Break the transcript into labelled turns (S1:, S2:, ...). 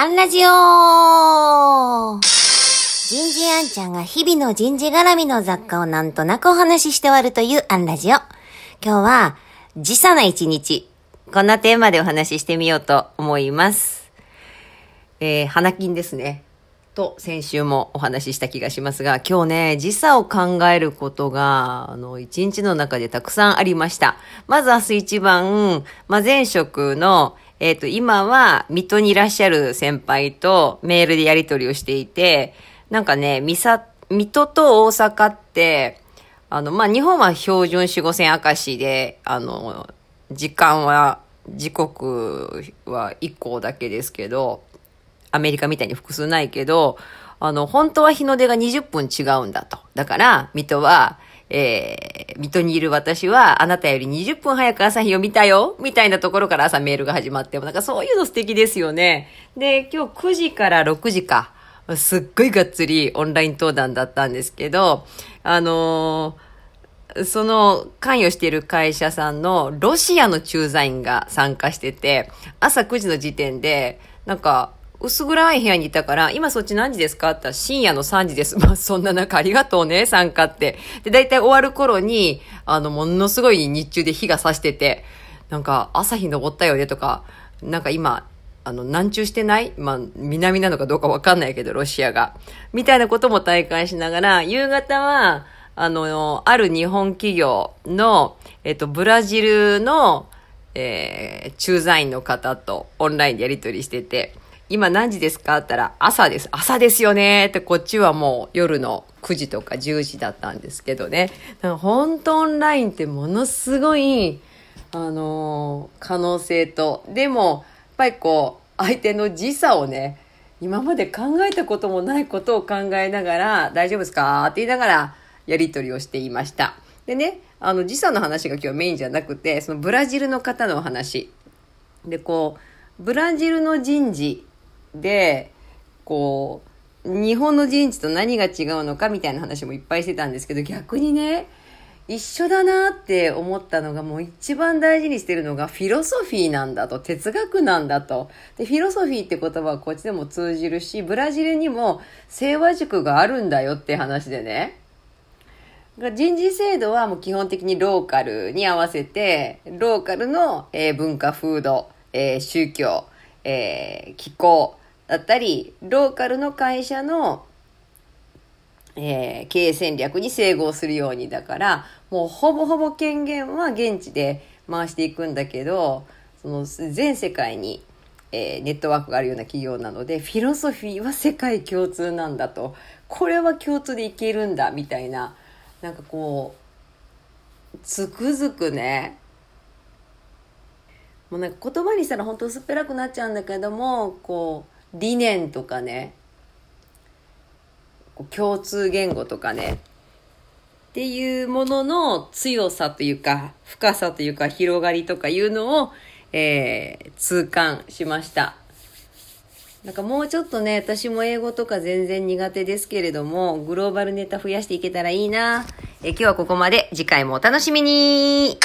S1: アンラジオ人事アンちゃんが日々の人事絡みの雑貨をなんとなくお話しして終わるというアンラジオ。今日は、時差な一日。こんなテーマでお話ししてみようと思います。えー、花金ですね。と先週もお話しした気がしますが、今日ね、時差を考えることが、あの、一日の中でたくさんありました。まず明日一番、まあ、前職の、えっ、ー、と、今は、水戸にいらっしゃる先輩とメールでやり取りをしていて、なんかね、水戸と大阪って、あの、まあ、日本は標準4、5線明石で、あの、時間は、時刻は1個だけですけど、アメリカみたいに複数ないけど、あの、本当は日の出が20分違うんだと。だから、水戸は、えー、水戸にいる私は、あなたより20分早く朝日を見たよみたいなところから朝メールが始まっても、なんかそういうの素敵ですよね。で、今日9時から6時か。すっごいがっつりオンライン登壇だったんですけど、あのー、その関与している会社さんのロシアの駐在員が参加してて、朝9時の時点で、なんか、薄暗い部屋にいたから、今そっち何時ですかって言ったら深夜の3時です。まあそんな中ありがとうね、参加って。で、だいたい終わる頃に、あの、ものすごい日中で火が差してて、なんか朝日昇ったよねとか、なんか今、あの、南中してない？まあ、南なのかどうかわかんないけど、ロシアが。みたいなことも体感しながら、夕方は、あの、ある日本企業の、えっと、ブラジルの、えー、駐在員の方とオンラインでやり取りしてて、今何時ですか？って言ったら、朝です。朝ですよねって、こっちはもう夜の9時とか10時だったんですけどね。本当オンラインってものすごい、あのー、可能性と、でも、やっぱりこう、相手の時差をね、今まで考えたこともないことを考えながら、大丈夫ですか？って言いながら、やり取りをしていました。でね、あの、時差の話が今日メインじゃなくて、そのブラジルの方のお話。で、こう、ブラジルの人事で、こう、日本の人事と何が違うのかみたいな話もいっぱいしてたんですけど、逆にね、一緒だなって思ったのがもう一番大事にしてるのがフィロソフィーなんだと、哲学なんだと。で、フィロソフィーって言葉はこっちでも通じるし、ブラジルにも清和塾があるんだよって話でね。人事制度はもう基本的にローカルに合わせて、ローカルの、えー、文化、風土、えー、宗教、えー、気候だったり、ローカルの会社の、えー、経営戦略に整合するようにだから、もうほぼほぼ権限は現地で回していくんだけど、その全世界に、えー、ネットワークがあるような企業なので、フィロソフィーは世界共通なんだと。これは共通でいけるんだ、みたいな。なんかこう、つくづくね、もうなんか言葉にしたら本当薄っぺらくなっちゃうんだけどもこう理念とかね共通言語とかねっていうものの強さというか深さというか広がりとかいうのを、えー、痛感しました。なんかもうちょっとね私も英語とか全然苦手ですけれどもグローバルネタ増やしていけたらいいな。え今日はここまで。次回もお楽しみに。